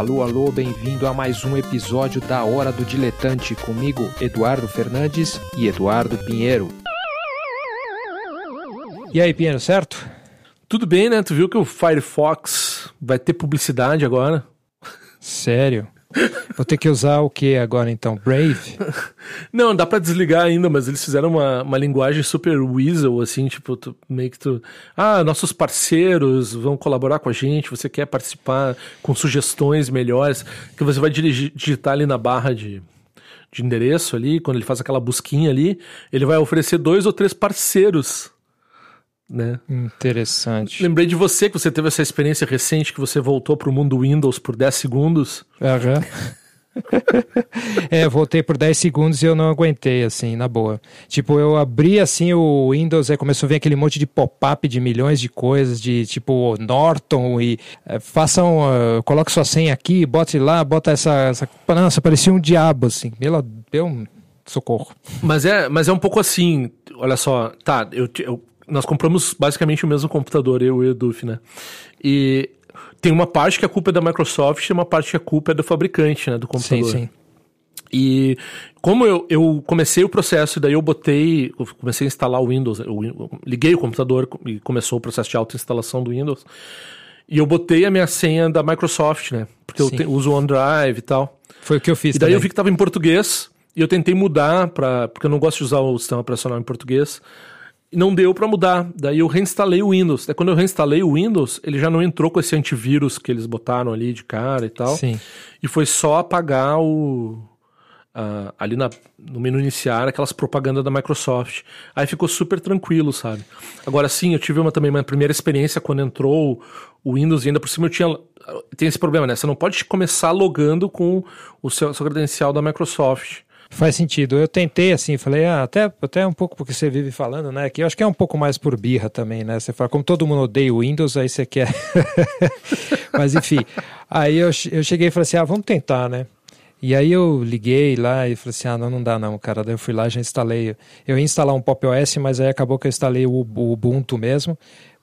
Alô, alô, bem-vindo a mais um episódio da Hora do Diletante comigo, Eduardo Fernandes e Eduardo Pinheiro. E aí, Pinheiro, certo? Tudo bem, né? Tu viu que o Firefox vai ter publicidade agora? Sério? Vou ter que usar o que agora então? Brave? Não, dá para desligar ainda, mas eles fizeram uma, uma linguagem super weasel, assim, tipo, tu, meio que tu. Ah, nossos parceiros vão colaborar com a gente, você quer participar com sugestões melhores, que você vai dirigir, digitar ali na barra de, de endereço ali, quando ele faz aquela busquinha ali, ele vai oferecer dois ou três parceiros né? Interessante. Lembrei de você que você teve essa experiência recente que você voltou para o mundo Windows por 10 segundos. Aham. é, voltei por 10 segundos e eu não aguentei, assim, na boa. Tipo, eu abri assim o Windows, aí começou a vir aquele monte de pop-up de milhões de coisas, de tipo Norton e é, façam, uh, coloque sua senha aqui, bote lá, bota essa, essa. Nossa, parecia um diabo, assim. Meu, meu socorro. Mas é, mas é um pouco assim, olha só, tá, eu, eu nós compramos basicamente o mesmo computador, eu e o Eduf, né? E tem uma parte que a culpa é da Microsoft e uma parte que a culpa é do fabricante, né, do computador. Sim, sim. E como eu, eu comecei o processo, e daí eu botei, eu comecei a instalar o Windows, eu liguei o computador e começou o processo de autoinstalação do Windows. E eu botei a minha senha da Microsoft, né? Porque Sim. eu te, uso o OneDrive e tal. Foi o que eu fiz. E daí também. eu vi que estava em português e eu tentei mudar para, porque eu não gosto de usar o sistema operacional em português não deu para mudar. Daí eu reinstalei o Windows. Daí quando eu reinstalei o Windows, ele já não entrou com esse antivírus que eles botaram ali de cara e tal. Sim. E foi só apagar o. Uh, ali na, no menu iniciar aquelas propagandas da Microsoft. Aí ficou super tranquilo, sabe? Agora sim, eu tive uma também uma primeira experiência quando entrou o Windows e ainda por cima eu tinha tem esse problema, né? Você não pode começar logando com o seu, seu credencial da Microsoft. Faz sentido. Eu tentei assim, falei, ah, até, até um pouco porque você vive falando, né? Que eu acho que é um pouco mais por birra também, né? Você fala, como todo mundo odeia o Windows, aí você quer. Mas enfim. Aí eu, eu cheguei e falei assim, ah, vamos tentar, né? E aí eu liguei lá e falei assim, ah, não, não dá não, cara. Daí eu fui lá já instalei. Eu ia instalar um Pop OS, mas aí acabou que eu instalei o, o Ubuntu mesmo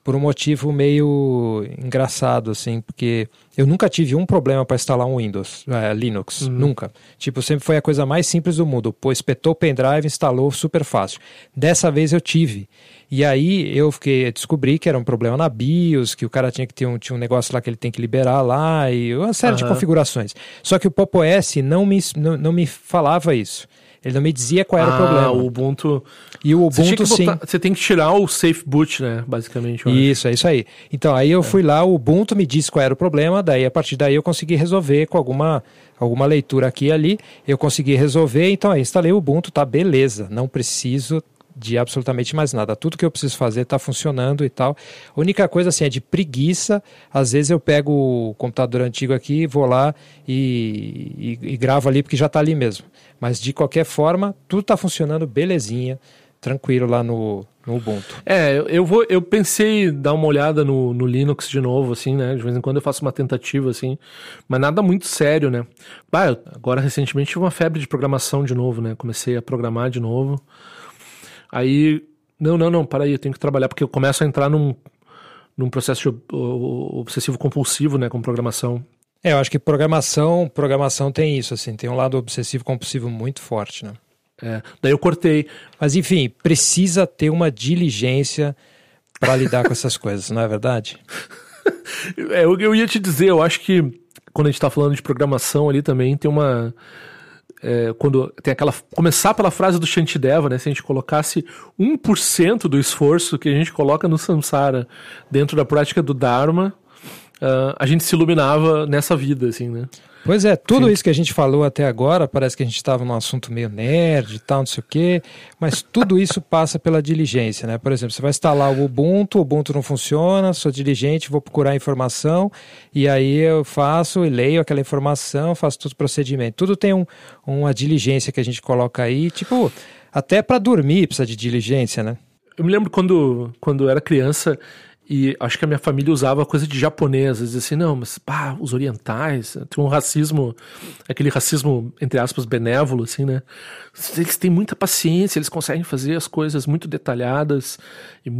por um motivo meio engraçado, assim, porque eu nunca tive um problema para instalar um Windows, é, Linux, uhum. nunca. Tipo, sempre foi a coisa mais simples do mundo. Pô, espetou o pendrive, instalou super fácil. Dessa vez eu tive. E aí eu fiquei, descobri que era um problema na BIOS, que o cara tinha que ter um, tinha um negócio lá que ele tem que liberar lá, e uma série uhum. de configurações. Só que o Pop OS não me, não, não me falava isso. Ele não me dizia qual era ah, o problema. o Ubuntu. E o Ubuntu você sim. Botar, você tem que tirar o safe boot, né, basicamente. Isso, é isso aí. Então, aí eu é. fui lá, o Ubuntu me disse qual era o problema, daí a partir daí eu consegui resolver com alguma alguma leitura aqui e ali, eu consegui resolver, então aí instalei o Ubuntu, tá beleza, não preciso de absolutamente mais nada. Tudo que eu preciso fazer está funcionando e tal. A única coisa assim é de preguiça. Às vezes eu pego o computador antigo aqui, vou lá e, e, e gravo ali porque já está ali mesmo. Mas de qualquer forma, tudo está funcionando belezinha, tranquilo lá no, no Ubuntu. É, eu vou, eu pensei dar uma olhada no, no Linux de novo, assim, né? De vez em quando eu faço uma tentativa, assim, mas nada muito sério, né? Ah, agora recentemente tive uma febre de programação de novo, né? Comecei a programar de novo. Aí, não, não, não, para aí, eu tenho que trabalhar, porque eu começo a entrar num, num processo obsessivo compulsivo, né, com programação. É, eu acho que programação, programação tem isso, assim, tem um lado obsessivo compulsivo muito forte, né? É, daí eu cortei. Mas enfim, precisa ter uma diligência para lidar com essas coisas, não é verdade? é, eu, eu ia te dizer, eu acho que quando a gente está falando de programação ali também tem uma é, quando tem aquela. Começar pela frase do Shantideva, né? Se a gente colocasse 1% do esforço que a gente coloca no Samsara dentro da prática do Dharma, uh, a gente se iluminava nessa vida, assim, né? Pois é, tudo Sim. isso que a gente falou até agora, parece que a gente estava num assunto meio nerd e tal, não sei o quê, mas tudo isso passa pela diligência, né? Por exemplo, você vai instalar o Ubuntu, o Ubuntu não funciona, sou diligente, vou procurar informação, e aí eu faço e leio aquela informação, faço todo o procedimento. Tudo tem um, uma diligência que a gente coloca aí, tipo, até para dormir precisa de diligência, né? Eu me lembro quando, quando eu era criança, e acho que a minha família usava coisa de japonês, às vezes assim, não, mas pá, os orientais, tem um racismo, aquele racismo, entre aspas, benévolo, assim, né? Eles têm muita paciência, eles conseguem fazer as coisas muito detalhadas, e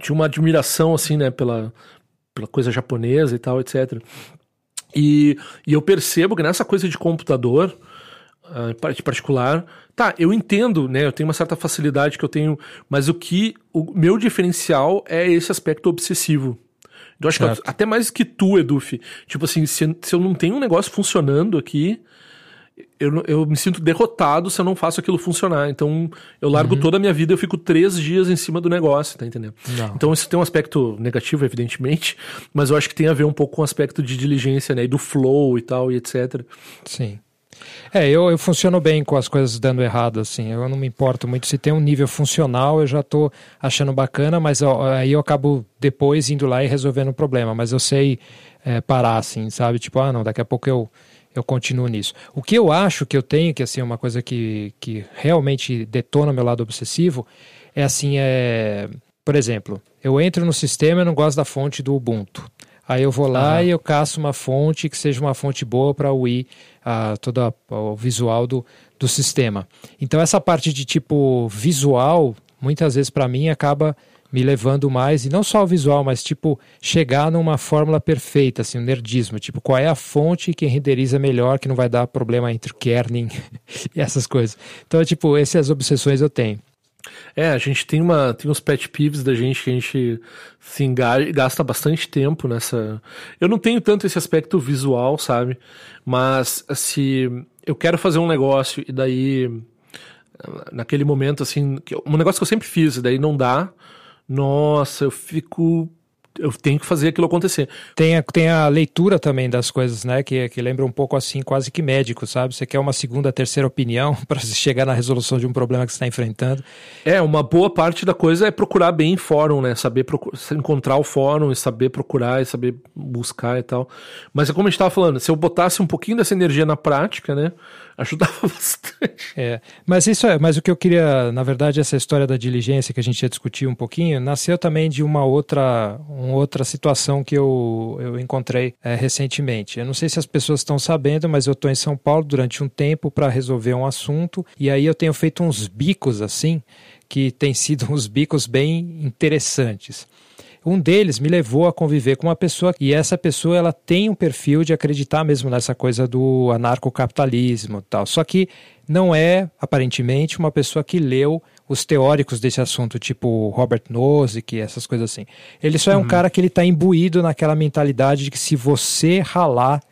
tinha uma admiração, assim, né, pela, pela coisa japonesa e tal, etc. E, e eu percebo que nessa coisa de computador, uh, de particular, tá, eu entendo, né? Eu tenho uma certa facilidade que eu tenho, mas o que. O meu diferencial é esse aspecto obsessivo. Eu acho certo. que até mais que tu, Eduf. Tipo assim, se, se eu não tenho um negócio funcionando aqui, eu, eu me sinto derrotado se eu não faço aquilo funcionar. Então, eu largo uhum. toda a minha vida, eu fico três dias em cima do negócio, tá entendendo? Não. Então, isso tem um aspecto negativo, evidentemente, mas eu acho que tem a ver um pouco com o aspecto de diligência, né? E do flow e tal, e etc. Sim. É, eu, eu funciono bem com as coisas dando errado, assim. Eu não me importo muito. Se tem um nível funcional, eu já tô achando bacana, mas aí eu acabo depois indo lá e resolvendo o problema. Mas eu sei é, parar, assim, sabe? Tipo, ah, não, daqui a pouco eu eu continuo nisso. O que eu acho que eu tenho, que assim, é uma coisa que, que realmente detona meu lado obsessivo, é assim, é... Por exemplo, eu entro no sistema e não gosto da fonte do Ubuntu. Aí eu vou lá uhum. e eu caço uma fonte que seja uma fonte boa para o uh, todo a, o visual do, do sistema. Então essa parte de tipo visual, muitas vezes para mim acaba me levando mais, e não só o visual, mas tipo, chegar numa fórmula perfeita, assim, um nerdismo, tipo, qual é a fonte que renderiza melhor, que não vai dar problema entre kerning e essas coisas. Então, tipo, essas obsessões eu tenho. É, a gente tem uma tem uns pet peeves da gente que a gente assim, gasta bastante tempo nessa. Eu não tenho tanto esse aspecto visual, sabe? Mas se eu quero fazer um negócio e daí naquele momento assim, um negócio que eu sempre fiz, e daí não dá, nossa, eu fico eu tenho que fazer aquilo acontecer. Tem a, tem a leitura também das coisas, né? Que, que lembra um pouco assim, quase que médico, sabe? Você quer uma segunda, terceira opinião para chegar na resolução de um problema que você está enfrentando. É, uma boa parte da coisa é procurar bem em fórum, né? Saber encontrar o fórum e saber procurar e saber buscar e tal. Mas é como a gente estava falando, se eu botasse um pouquinho dessa energia na prática, né? Ajudava bastante. É, mas isso é, mas o que eu queria, na verdade, essa história da diligência que a gente ia discutir um pouquinho, nasceu também de uma outra uma outra situação que eu, eu encontrei é, recentemente. Eu não sei se as pessoas estão sabendo, mas eu estou em São Paulo durante um tempo para resolver um assunto e aí eu tenho feito uns bicos assim, que tem sido uns bicos bem interessantes. Um deles me levou a conviver com uma pessoa e essa pessoa ela tem um perfil de acreditar mesmo nessa coisa do anarcocapitalismo tal. Só que não é aparentemente uma pessoa que leu os teóricos desse assunto, tipo Robert Nozick, essas coisas assim. Ele só é um uhum. cara que ele está imbuído naquela mentalidade de que se você ralar,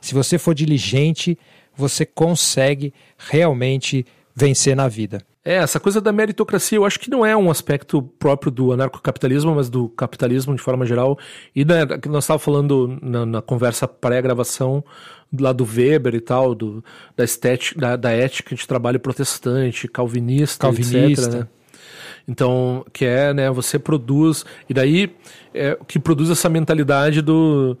se você for diligente, você consegue realmente vencer na vida. É, essa coisa da meritocracia eu acho que não é um aspecto próprio do anarcocapitalismo, mas do capitalismo de forma geral. E né, nós estávamos falando na, na conversa pré-gravação lá do Weber e tal, do, da, estética, da, da ética de trabalho protestante, calvinista, calvinista. etc. Né? Então, que é, né, você produz, e daí é, que produz essa mentalidade do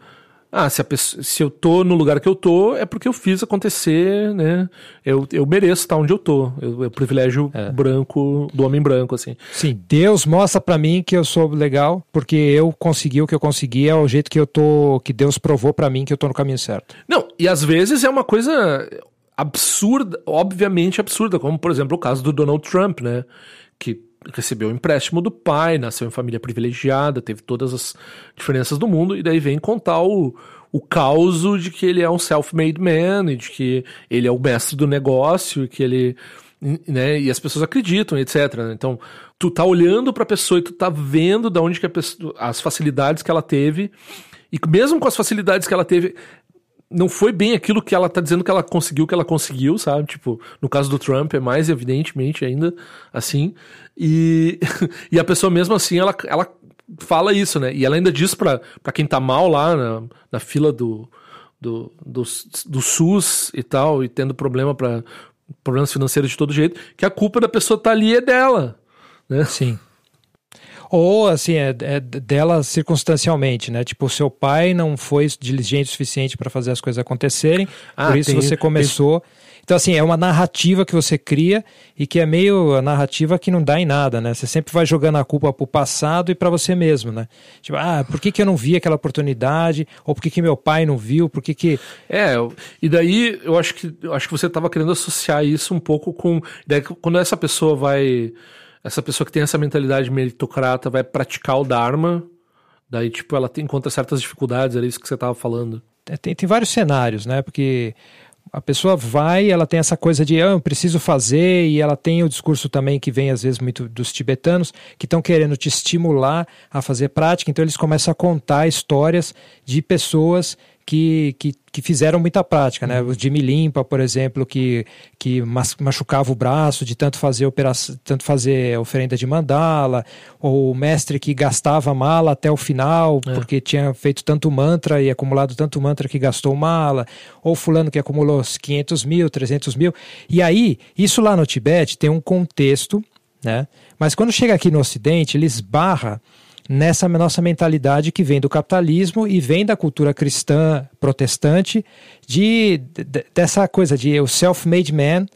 ah, se, pessoa, se, eu tô no lugar que eu tô, é porque eu fiz acontecer, né? Eu, eu mereço estar onde eu tô. Eu, eu privilégio é. branco do homem branco, assim. Sim, Deus mostra para mim que eu sou legal, porque eu consegui o que eu consegui, é o jeito que eu tô, que Deus provou para mim que eu tô no caminho certo. Não, e às vezes é uma coisa absurda, obviamente absurda, como por exemplo o caso do Donald Trump, né? Que recebeu empréstimo do pai, nasceu em família privilegiada, teve todas as diferenças do mundo, e daí vem contar o, o caos de que ele é um self-made man, e de que ele é o mestre do negócio, e que ele. Né, e as pessoas acreditam, etc. Então, tu tá olhando para a pessoa e tu tá vendo da onde que pessoa, as facilidades que ela teve, e mesmo com as facilidades que ela teve, não foi bem aquilo que ela tá dizendo que ela conseguiu, que ela conseguiu, sabe? Tipo, no caso do Trump é mais evidentemente ainda assim. E, e a pessoa mesmo assim, ela, ela fala isso, né? E ela ainda diz pra quem tá mal lá na, na fila do, do, do, do SUS e tal, e tendo problema para problemas financeiros de todo jeito, que a culpa da pessoa tá ali é dela, né? Sim. Ou, assim, é, é dela circunstancialmente, né? Tipo, o seu pai não foi diligente o suficiente para fazer as coisas acontecerem, ah, por isso tem, você começou. Tem... Então, assim, é uma narrativa que você cria e que é meio a narrativa que não dá em nada, né? Você sempre vai jogando a culpa pro passado e para você mesmo, né? Tipo, ah, por que, que eu não vi aquela oportunidade? Ou por que, que meu pai não viu? Por que que... É, e daí eu acho que, eu acho que você estava querendo associar isso um pouco com... Daí, quando essa pessoa vai essa pessoa que tem essa mentalidade meritocrata vai praticar o Dharma, daí, tipo, ela tem, encontra certas dificuldades, era isso que você tava falando. é, tem, tem vários cenários, né? Porque a pessoa vai, ela tem essa coisa de ah, eu preciso fazer, e ela tem o discurso também que vem às vezes muito dos tibetanos, que estão querendo te estimular a fazer prática, então eles começam a contar histórias de pessoas que, que, que fizeram muita prática, né? O Jimmy Limpa, por exemplo, que, que machucava o braço de tanto fazer operação, tanto fazer oferenda de mandala, ou o mestre que gastava mala até o final, é. porque tinha feito tanto mantra e acumulado tanto mantra que gastou mala, ou fulano que acumulou 500 mil, 300 mil. E aí, isso lá no Tibete tem um contexto, né? Mas quando chega aqui no Ocidente, ele esbarra nessa nossa mentalidade que vem do capitalismo e vem da cultura cristã protestante, de, de dessa coisa de o self-made man,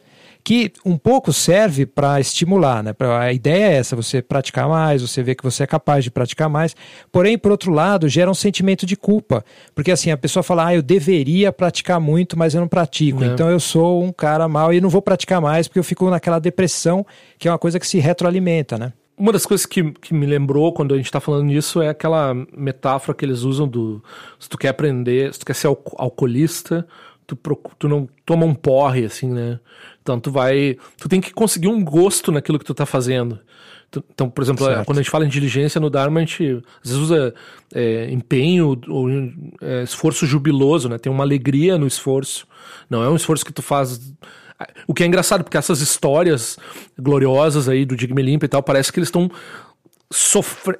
que um pouco serve para estimular, né? A ideia é essa, você praticar mais, você vê que você é capaz de praticar mais. Porém, por outro lado, gera um sentimento de culpa, porque assim a pessoa fala: "Ah, eu deveria praticar muito, mas eu não pratico. É. Então eu sou um cara mau e não vou praticar mais porque eu fico naquela depressão, que é uma coisa que se retroalimenta, né? Uma das coisas que, que me lembrou quando a gente está falando nisso é aquela metáfora que eles usam do se tu quer aprender, se tu quer ser al alcoolista, tu, tu não toma um porre, assim, né? Então tu vai. Tu tem que conseguir um gosto naquilo que tu tá fazendo. Então, por exemplo, certo. quando a gente fala em diligência no Dharma, a gente às vezes usa é, empenho ou é, esforço jubiloso, né? Tem uma alegria no esforço. Não é um esforço que tu faz o que é engraçado, porque essas histórias gloriosas aí do Digme Limpa e tal, parece que eles estão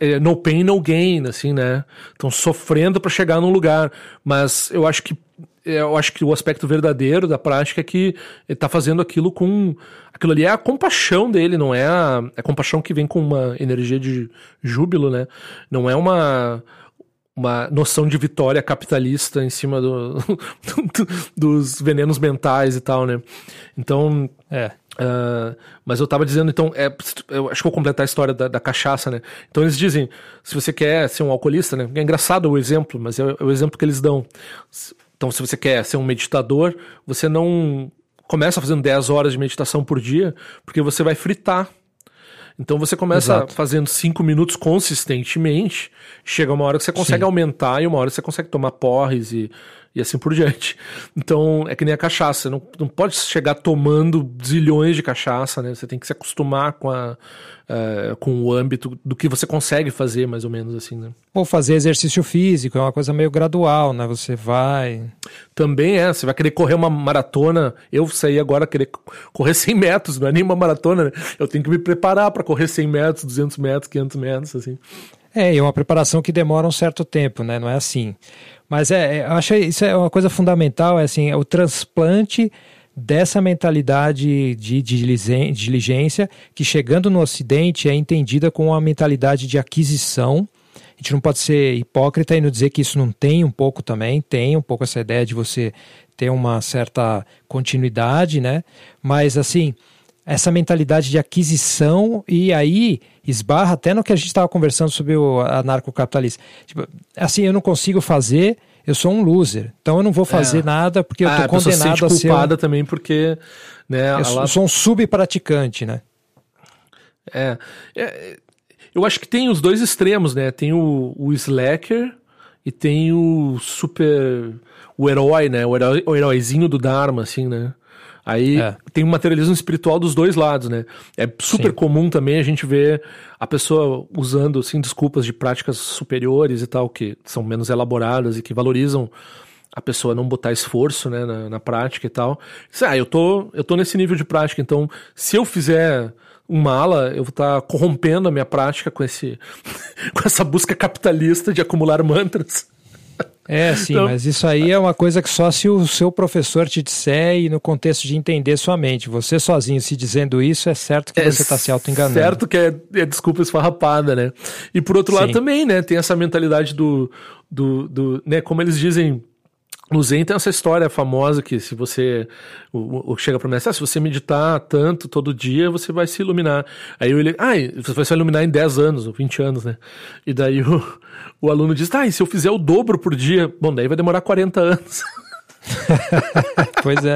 é, no pain, no gain, assim, né? Estão sofrendo para chegar num lugar. Mas eu acho que eu acho que o aspecto verdadeiro da prática é que ele tá fazendo aquilo com. Aquilo ali é a compaixão dele, não é a, é a compaixão que vem com uma energia de júbilo, né? Não é uma uma noção de vitória capitalista em cima do, do, dos venenos mentais e tal, né? Então, é. Uh, mas eu tava dizendo, então, é, eu acho que vou completar a história da, da, cachaça, né? Então eles dizem, se você quer ser um alcoolista, né? É engraçado o exemplo, mas é, é o exemplo que eles dão. Então, se você quer ser um meditador, você não começa fazendo 10 horas de meditação por dia, porque você vai fritar então você começa Exato. fazendo cinco minutos consistentemente, chega uma hora que você consegue Sim. aumentar e uma hora você consegue tomar porres e, e assim por diante. Então é que nem a cachaça, não, não pode chegar tomando zilhões de cachaça, né? Você tem que se acostumar com a, uh, com o âmbito do que você consegue fazer, mais ou menos assim, né? Ou fazer exercício físico, é uma coisa meio gradual, né? Você vai. Também é, você vai querer correr uma maratona. Eu saí agora querer correr 100 metros, não é nem uma maratona, né? Eu tenho que me preparar para correr 100 metros, 200 metros, 500 metros, assim. É, e uma preparação que demora um certo tempo, né? Não é assim. Mas é, é eu acho isso é uma coisa fundamental, é assim, é o transplante dessa mentalidade de diligência que chegando no Ocidente é entendida como uma mentalidade de aquisição. A gente não pode ser hipócrita e não dizer que isso não tem um pouco também, tem um pouco essa ideia de você ter uma certa continuidade, né? Mas assim, essa mentalidade de aquisição e aí esbarra até no que a gente estava conversando sobre o anarcocapitalista. Tipo, assim, eu não consigo fazer, eu sou um loser. Então eu não vou fazer é. nada porque eu estou ah, condenado a, ser culpada um... também porque, né, eu ela... sou um subpraticante, né? É, é, eu acho que tem os dois extremos, né? Tem o, o slacker e tem o super o herói, né? O, herói, o heróizinho do Dharma, assim, né? Aí é. tem um materialismo espiritual dos dois lados, né? É super Sim. comum também a gente ver a pessoa usando assim desculpas de práticas superiores e tal que são menos elaboradas e que valorizam a pessoa não botar esforço, né, na, na prática e tal. Ah, eu tô eu tô nesse nível de prática, então se eu fizer uma ala, eu vou estar tá corrompendo a minha prática com esse com essa busca capitalista de acumular mantras. É, sim, então, mas isso aí é uma coisa que só se o seu professor te disser e no contexto de entender sua mente. Você sozinho se dizendo isso, é certo que é você está se auto-enganando. Certo que é, é, desculpa esfarrapada, né? E por outro sim. lado também, né? Tem essa mentalidade do, do, do né? Como eles dizem, no Zen tem essa história famosa que se você o, o chega para mim, ah, se você meditar tanto todo dia, você vai se iluminar. Aí ele, ah, você vai se iluminar em 10 anos ou 20 anos, né? E daí o, o aluno diz, ah, e se eu fizer o dobro por dia? Bom, daí vai demorar 40 anos. pois é.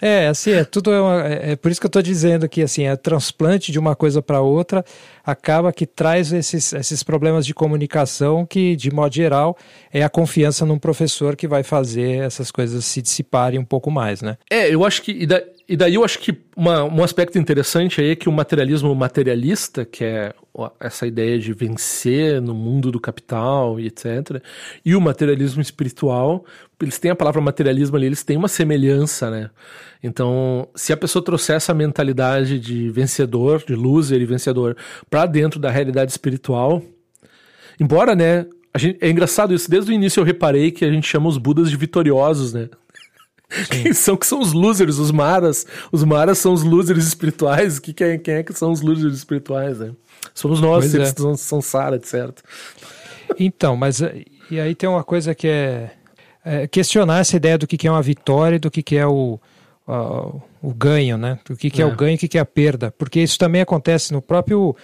É, assim, é tudo. É, uma, é, é por isso que eu estou dizendo que assim, é transplante de uma coisa para outra acaba que traz esses, esses problemas de comunicação que, de modo geral, é a confiança num professor que vai fazer essas coisas se dissiparem um pouco mais, né? É, eu acho que. E, da, e daí eu acho que uma, um aspecto interessante aí é que o materialismo materialista, que é essa ideia de vencer no mundo do capital e etc., e o materialismo espiritual, eles têm a palavra materialismo ali, eles têm uma semelhança, né? Então, se a pessoa trouxer essa mentalidade de vencedor, de loser e vencedor, para dentro da realidade espiritual, embora, né? Gente, é engraçado isso, desde o início eu reparei que a gente chama os Budas de vitoriosos, né? Sim. Quem são que são os losers, os maras? Os maras são os losers espirituais. Que, quem, quem é que são os losers espirituais, né? Somos nós, seres é. são Sara, certo? Então, mas e aí tem uma coisa que é, é questionar essa ideia do que, que é uma vitória e do que, que é o, o, o ganho, né? Do que, que é. é o ganho e o que, que é a perda. Porque isso também acontece no próprio.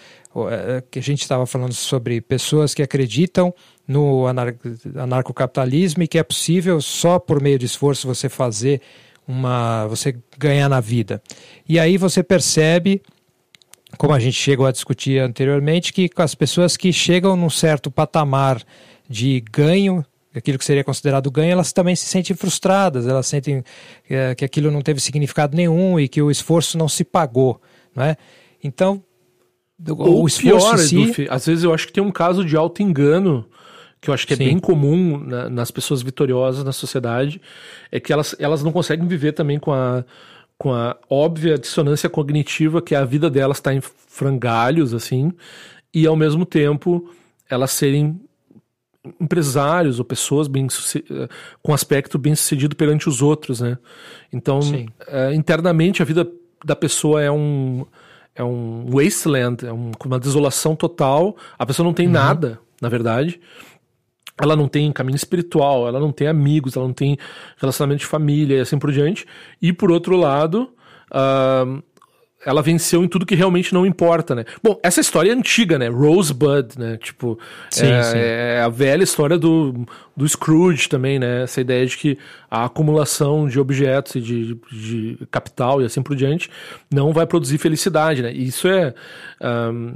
É, que a gente estava falando sobre pessoas que acreditam no anar anarcocapitalismo e que é possível só por meio de esforço você fazer uma. você ganhar na vida. E aí você percebe como a gente chegou a discutir anteriormente, que as pessoas que chegam num certo patamar de ganho, aquilo que seria considerado ganho, elas também se sentem frustradas, elas sentem é, que aquilo não teve significado nenhum e que o esforço não se pagou, não é? Então, o, o esforço pior, si... Edu, às vezes eu acho que tem um caso de auto engano que eu acho que é Sim. bem comum na, nas pessoas vitoriosas na sociedade, é que elas, elas não conseguem viver também com a com a óbvia dissonância cognitiva que a vida delas está em frangalhos, assim, e ao mesmo tempo elas serem empresários ou pessoas bem com aspecto bem sucedido perante os outros, né? Então, é, internamente a vida da pessoa é um é um wasteland, é um, uma desolação total. A pessoa não tem uhum. nada, na verdade ela não tem caminho espiritual, ela não tem amigos, ela não tem relacionamento de família e assim por diante. E por outro lado, uh, ela venceu em tudo que realmente não importa, né? Bom, essa história é antiga, né? Rosebud, né? Tipo, sim, é, sim. é, a velha história do, do Scrooge também, né? Essa ideia de que a acumulação de objetos e de, de capital e assim por diante não vai produzir felicidade, né? E isso é... Um,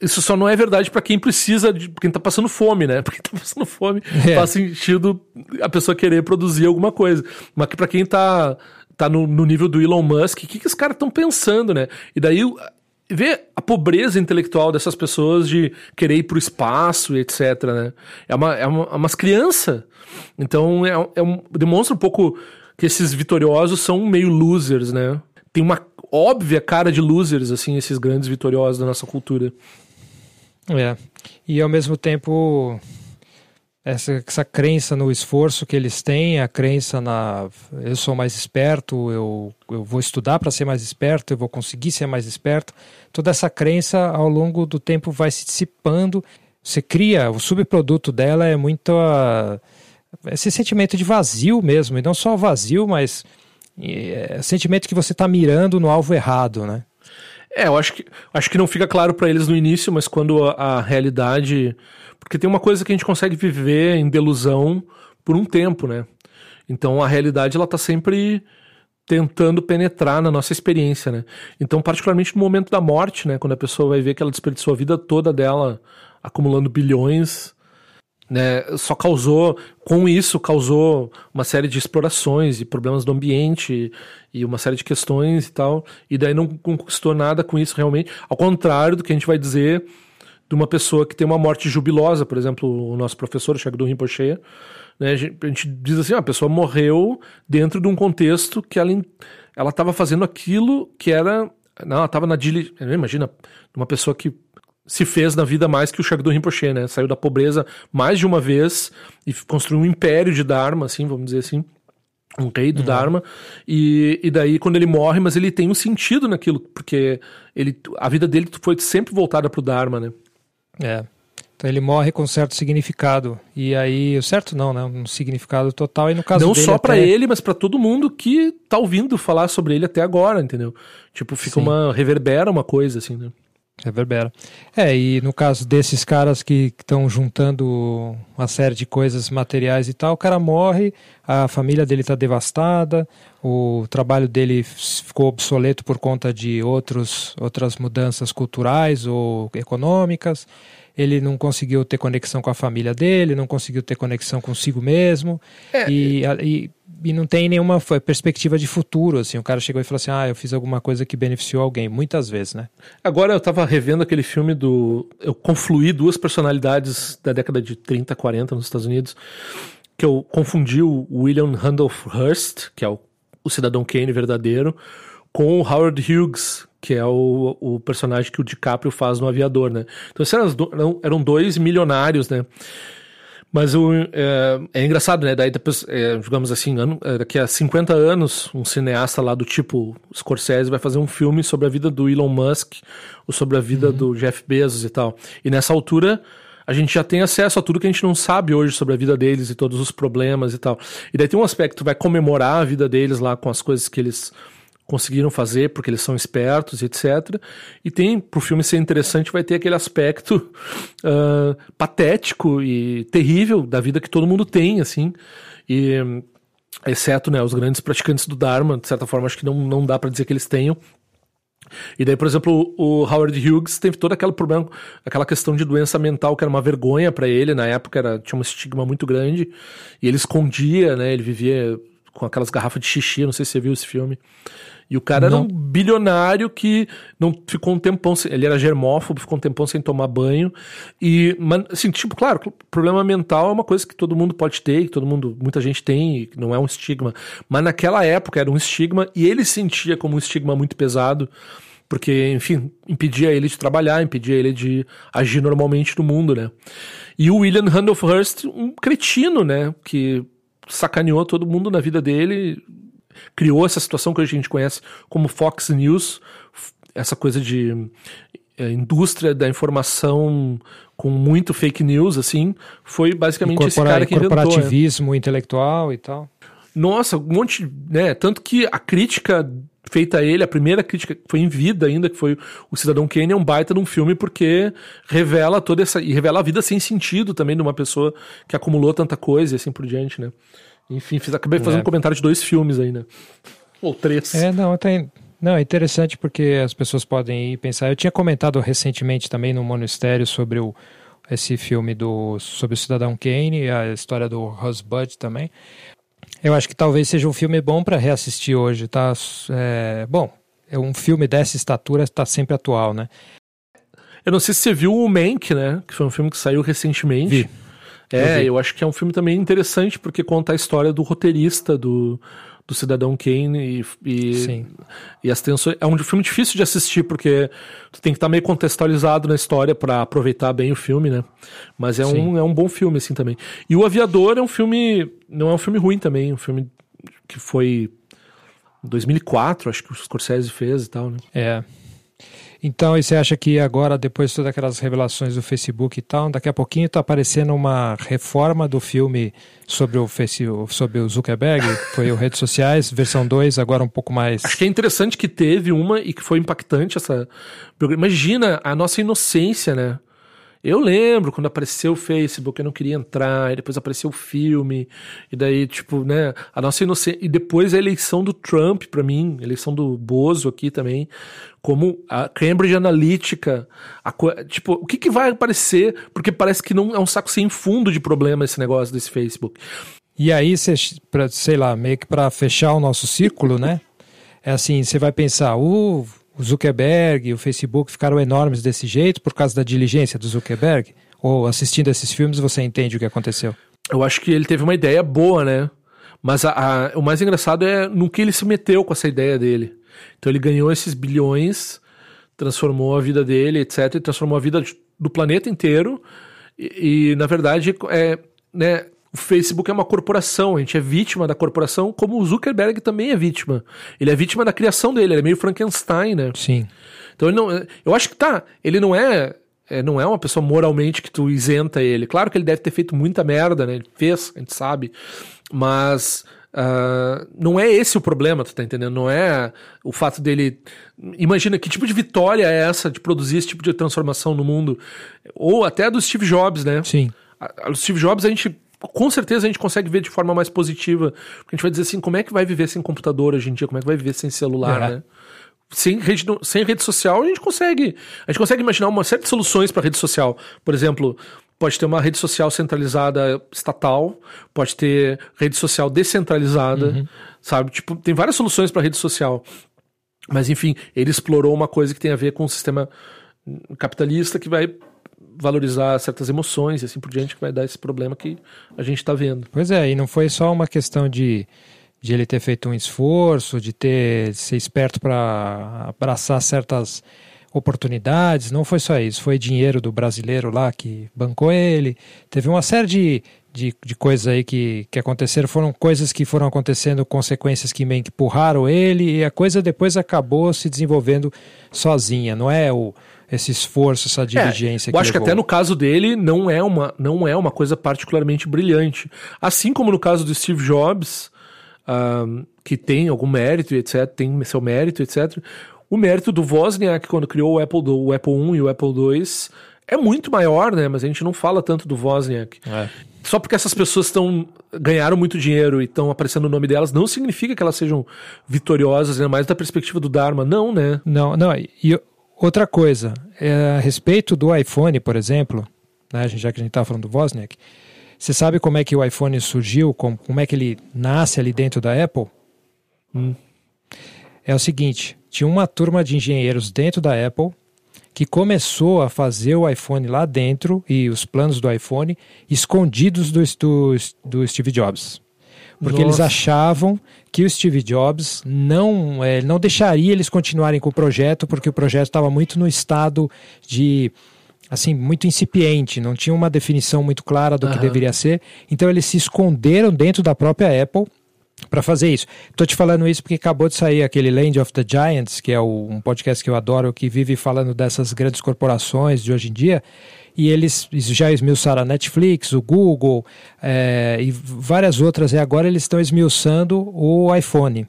isso só não é verdade para quem precisa, de quem tá passando fome, né? Porque tá passando fome é. faz sentido a pessoa querer produzir alguma coisa. Mas que para quem tá, tá no, no, nível do Elon Musk, o que, que os caras estão pensando, né? E daí ver a pobreza intelectual dessas pessoas de querer ir pro espaço e etc, né? É uma, é uma, é umas crianças. Então é, é um, demonstra um pouco que esses vitoriosos são meio losers, né? Tem uma óbvia cara de losers, assim, esses grandes vitoriosos da nossa cultura. É. E ao mesmo tempo, essa, essa crença no esforço que eles têm, a crença na eu sou mais esperto, eu, eu vou estudar para ser mais esperto, eu vou conseguir ser mais esperto, toda essa crença ao longo do tempo vai se dissipando. Você cria, o subproduto dela é muito a, esse sentimento de vazio mesmo, e não só vazio, mas é, sentimento que você está mirando no alvo errado, né? É, eu acho que, acho que não fica claro para eles no início, mas quando a, a, realidade. Porque tem uma coisa que a gente consegue viver em delusão por um tempo, né? Então a realidade ela tá sempre tentando penetrar na nossa experiência, né? Então, particularmente no momento da morte, né? Quando a pessoa vai ver que ela desperdiçou a vida toda dela acumulando bilhões né, só causou, com isso, causou uma série de explorações e problemas do ambiente e uma série de questões e tal, e daí não conquistou nada com isso realmente, ao contrário do que a gente vai dizer de uma pessoa que tem uma morte jubilosa, por exemplo, o nosso professor, o Shagdu Rinpoche, né, a gente diz assim, ah, a pessoa morreu dentro de um contexto que ela ela estava fazendo aquilo que era, não, ela estava na imagina, uma pessoa que se fez na vida mais que o Shagdu Rinpoche, né? Saiu da pobreza mais de uma vez e construiu um império de Dharma, assim, vamos dizer assim. Um rei do uhum. Dharma. E, e daí, quando ele morre, mas ele tem um sentido naquilo, porque ele, a vida dele foi sempre voltada pro Dharma, né? É. Então ele morre com certo significado. E aí, o certo não, né? Um significado total. E no caso Não dele, só até... para ele, mas para todo mundo que tá ouvindo falar sobre ele até agora, entendeu? Tipo, fica Sim. uma. reverbera uma coisa, assim, né? Reverbera. É, e no caso desses caras que estão juntando uma série de coisas materiais e tal, o cara morre, a família dele está devastada, o trabalho dele ficou obsoleto por conta de outros, outras mudanças culturais ou econômicas, ele não conseguiu ter conexão com a família dele, não conseguiu ter conexão consigo mesmo, é, e, e e não tem nenhuma perspectiva de futuro, assim, o cara chegou e falou assim, ah, eu fiz alguma coisa que beneficiou alguém, muitas vezes, né? Agora eu tava revendo aquele filme do... eu confluí duas personalidades da década de 30, 40 nos Estados Unidos, que eu confundi o William Randolph Hearst, que é o, o cidadão Kane verdadeiro, com o Howard Hughes, que é o, o personagem que o DiCaprio faz no Aviador, né? Então eram, eram dois milionários, né? Mas o, é, é, engraçado, né? Daí depois, é, digamos assim, ano, é, daqui a 50 anos, um cineasta lá do tipo Scorsese vai fazer um filme sobre a vida do Elon Musk ou sobre a vida uhum. do Jeff Bezos e tal. E nessa altura, a gente já tem acesso a tudo que a gente não sabe hoje sobre a vida deles e todos os problemas e tal. E daí tem um aspecto, vai comemorar a vida deles lá com as coisas que eles conseguiram fazer porque eles são espertos, etc. E tem, pro filme ser interessante, vai ter aquele aspecto uh, patético e terrível da vida que todo mundo tem, assim. E exceto né, os grandes praticantes do Dharma, de certa forma, acho que não, não dá para dizer que eles tenham. E daí, por exemplo, o Howard Hughes teve todo aquele problema, aquela questão de doença mental que era uma vergonha para ele, na época era, tinha um estigma muito grande, e ele escondia, né, ele vivia com aquelas garrafas de xixi, não sei se você viu esse filme. E o cara não. era um bilionário que não ficou um tempão sem, ele era germófobo, ficou um tempão sem tomar banho. E, assim, tipo, claro, problema mental é uma coisa que todo mundo pode ter, que todo mundo, muita gente tem, não é um estigma. Mas naquela época era um estigma e ele sentia como um estigma muito pesado porque, enfim, impedia ele de trabalhar, impedia ele de agir normalmente no mundo, né? E o William Randolph Hearst, um cretino, né, que sacaneou todo mundo na vida dele, criou essa situação que a gente conhece como Fox News, essa coisa de é, indústria da informação com muito fake news, assim, foi basicamente esse cara que inventou. Corporativismo é. intelectual e tal. Nossa, um monte, né? Tanto que a crítica feita a ele, a primeira crítica foi em vida ainda, que foi o Cidadão Kane, é um baita de um filme porque revela toda essa. e revela a vida sem sentido também de uma pessoa que acumulou tanta coisa e assim por diante, né? Enfim, fiz, acabei fazendo é. um comentário de dois filmes aí, né? Ou três. É, não, tem. Não, é interessante porque as pessoas podem ir pensar. Eu tinha comentado recentemente também no Monistério sobre o, esse filme do sobre o Cidadão Kane, a história do Rosebud também. Eu acho que talvez seja um filme bom para reassistir hoje, tá? É, bom, é um filme dessa estatura está sempre atual, né? Eu não sei se você viu o Mank, né? Que foi um filme que saiu recentemente. Vi. É, eu, acho que é um filme também interessante porque conta a história do roteirista do, do Cidadão Kane e, e, Sim. e as tensões. É um filme difícil de assistir porque tu tem que estar tá meio contextualizado na história para aproveitar bem o filme, né? Mas é um, é um bom filme, assim, também. E O Aviador é um filme. Não é um filme ruim também, é um filme que foi. 2004, acho que o Scorsese fez e tal, né? É. Então, e você acha que agora, depois de todas aquelas revelações do Facebook e tal, daqui a pouquinho está aparecendo uma reforma do filme sobre o, Facebook, sobre o Zuckerberg? Foi o Redes Sociais, versão 2, agora um pouco mais. Acho que é interessante que teve uma e que foi impactante essa. Imagina a nossa inocência, né? Eu lembro quando apareceu o Facebook, eu não queria entrar, e depois apareceu o filme, e daí, tipo, né, a nossa inocência. E depois a eleição do Trump, para mim, eleição do Bozo aqui também, como a Cambridge Analytica. A, tipo, o que, que vai aparecer? Porque parece que não é um saco sem fundo de problema esse negócio desse Facebook. E aí, cê, pra, sei lá, meio que para fechar o nosso círculo, né? É assim, você vai pensar, uh, o Zuckerberg e o Facebook ficaram enormes desse jeito por causa da diligência do Zuckerberg? Ou assistindo esses filmes você entende o que aconteceu? Eu acho que ele teve uma ideia boa, né? Mas a, a, o mais engraçado é no que ele se meteu com essa ideia dele. Então ele ganhou esses bilhões, transformou a vida dele, etc., e transformou a vida do planeta inteiro. E, e na verdade, é, né, o Facebook é uma corporação, a gente é vítima da corporação, como o Zuckerberg também é vítima. Ele é vítima da criação dele, ele é meio Frankenstein, né? Sim. Então ele não. Eu acho que tá, ele não é. é não é uma pessoa moralmente que tu isenta ele. Claro que ele deve ter feito muita merda, né? Ele fez, a gente sabe. Mas Uh, não é esse o problema, tu tá entendendo? Não é o fato dele. Imagina que tipo de vitória é essa de produzir esse tipo de transformação no mundo? Ou até do Steve Jobs, né? Sim. O Steve Jobs a gente com certeza a gente consegue ver de forma mais positiva. Porque a gente vai dizer assim, como é que vai viver sem computador hoje em dia? Como é que vai viver sem celular, é. né? Sem rede, sem rede social, a gente consegue. A gente consegue imaginar uma série de soluções para rede social. Por exemplo, pode ter uma rede social centralizada estatal, pode ter rede social descentralizada, uhum. sabe? Tipo, tem várias soluções para rede social. Mas enfim, ele explorou uma coisa que tem a ver com o sistema capitalista que vai valorizar certas emoções e assim por diante, que vai dar esse problema que a gente está vendo. Pois é, e não foi só uma questão de, de ele ter feito um esforço, de ter ser esperto para abraçar certas oportunidades, não foi só isso, foi dinheiro do brasileiro lá que bancou ele, teve uma série de, de, de coisas aí que, que aconteceram, foram coisas que foram acontecendo, consequências que meio que empurraram ele, e a coisa depois acabou se desenvolvendo sozinha, não é o esse esforço, essa é, diligência. É, eu acho levou. que até no caso dele não é uma não é uma coisa particularmente brilhante. Assim como no caso do Steve Jobs, um, que tem algum mérito, etc., tem seu mérito, etc. O mérito do Wozniak quando criou o Apple, o Apple I e o Apple II é muito maior, né? Mas a gente não fala tanto do Wozniak. É. Só porque essas pessoas estão ganharam muito dinheiro e estão aparecendo o nome delas, não significa que elas sejam vitoriosas, ainda mais da perspectiva do Dharma, não, né? Não, não. E Outra coisa, é, a respeito do iPhone, por exemplo, né, já que a gente estava falando do Wozniak, você sabe como é que o iPhone surgiu, como, como é que ele nasce ali dentro da Apple? Hum. É o seguinte, tinha uma turma de engenheiros dentro da Apple que começou a fazer o iPhone lá dentro e os planos do iPhone escondidos do, do, do Steve Jobs. Porque Nossa. eles achavam que o Steve Jobs não, é, não deixaria eles continuarem com o projeto, porque o projeto estava muito no estado de assim, muito incipiente, não tinha uma definição muito clara do uhum. que deveria ser. Então eles se esconderam dentro da própria Apple para fazer isso. Estou te falando isso porque acabou de sair aquele Land of the Giants, que é o, um podcast que eu adoro, que vive falando dessas grandes corporações de hoje em dia e eles já esmiuçaram a Netflix, o Google é, e várias outras, e agora eles estão esmiuçando o iPhone.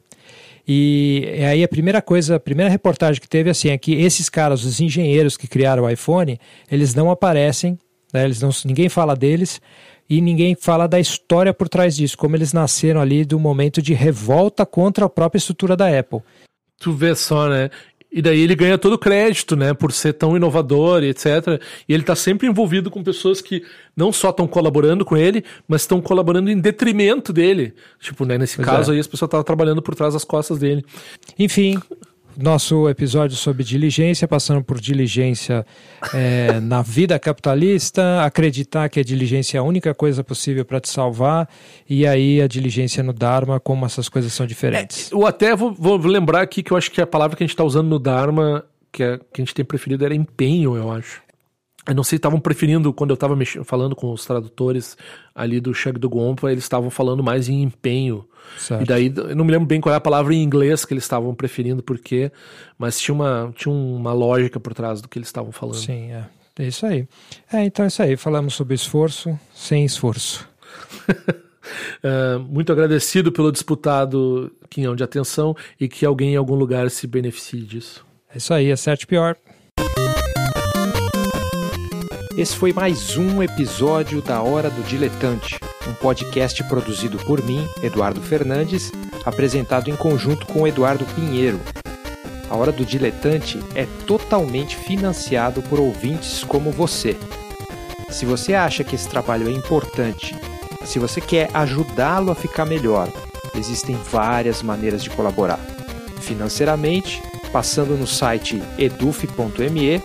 E aí a primeira coisa, a primeira reportagem que teve assim é que esses caras, os engenheiros que criaram o iPhone, eles não aparecem, né, eles não, ninguém fala deles e ninguém fala da história por trás disso, como eles nasceram ali do momento de revolta contra a própria estrutura da Apple. Tu vê só, né? E daí ele ganha todo o crédito, né, por ser tão inovador e etc. E ele está sempre envolvido com pessoas que não só estão colaborando com ele, mas estão colaborando em detrimento dele. Tipo, né, nesse pois caso é. aí as pessoas estavam trabalhando por trás das costas dele. Enfim, nosso episódio sobre diligência, passando por diligência é, na vida capitalista, acreditar que a diligência é a única coisa possível para te salvar, e aí a diligência no Dharma, como essas coisas são diferentes. É, eu até vou, vou, lembrar aqui que eu acho que a palavra que a gente está usando no Dharma, que, é, que a gente tem preferido, era empenho, eu acho. Eu não sei, estavam preferindo, quando eu estava falando com os tradutores ali do Shag do Gompa, eles estavam falando mais em empenho. Certo. E daí, eu não me lembro bem qual é a palavra em inglês que eles estavam preferindo, porque, mas tinha uma, tinha uma lógica por trás do que eles estavam falando. Sim, é. É isso aí. É, então é isso aí. Falamos sobre esforço sem esforço. uh, muito agradecido pelo disputado quinhão de atenção e que alguém em algum lugar se beneficie disso. É isso aí, acerte pior. Esse foi mais um episódio da Hora do Diletante, um podcast produzido por mim, Eduardo Fernandes, apresentado em conjunto com Eduardo Pinheiro. A Hora do Diletante é totalmente financiado por ouvintes como você. Se você acha que esse trabalho é importante, se você quer ajudá-lo a ficar melhor, existem várias maneiras de colaborar. Financeiramente, passando no site eduf.me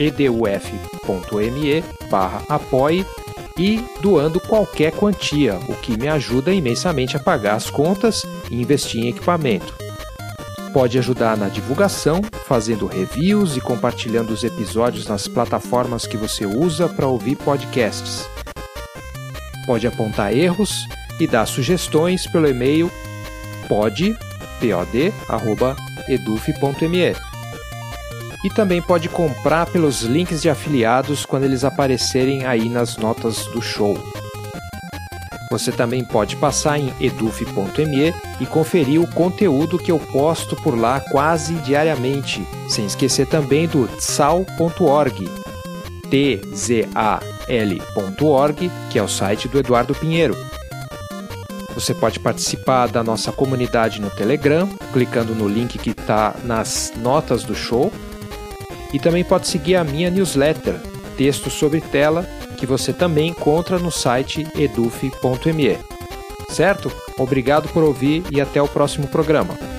eduf.me barra apoie e doando qualquer quantia, o que me ajuda imensamente a pagar as contas e investir em equipamento. Pode ajudar na divulgação, fazendo reviews e compartilhando os episódios nas plataformas que você usa para ouvir podcasts. Pode apontar erros e dar sugestões pelo e-mail pod.eduf.me e também pode comprar pelos links de afiliados quando eles aparecerem aí nas notas do show. Você também pode passar em eduf.me e conferir o conteúdo que eu posto por lá quase diariamente, sem esquecer também do tsal.org, tzal.org, que é o site do Eduardo Pinheiro. Você pode participar da nossa comunidade no Telegram, clicando no link que está nas notas do show. E também pode seguir a minha newsletter, Texto sobre Tela, que você também encontra no site eduf.me. Certo? Obrigado por ouvir e até o próximo programa.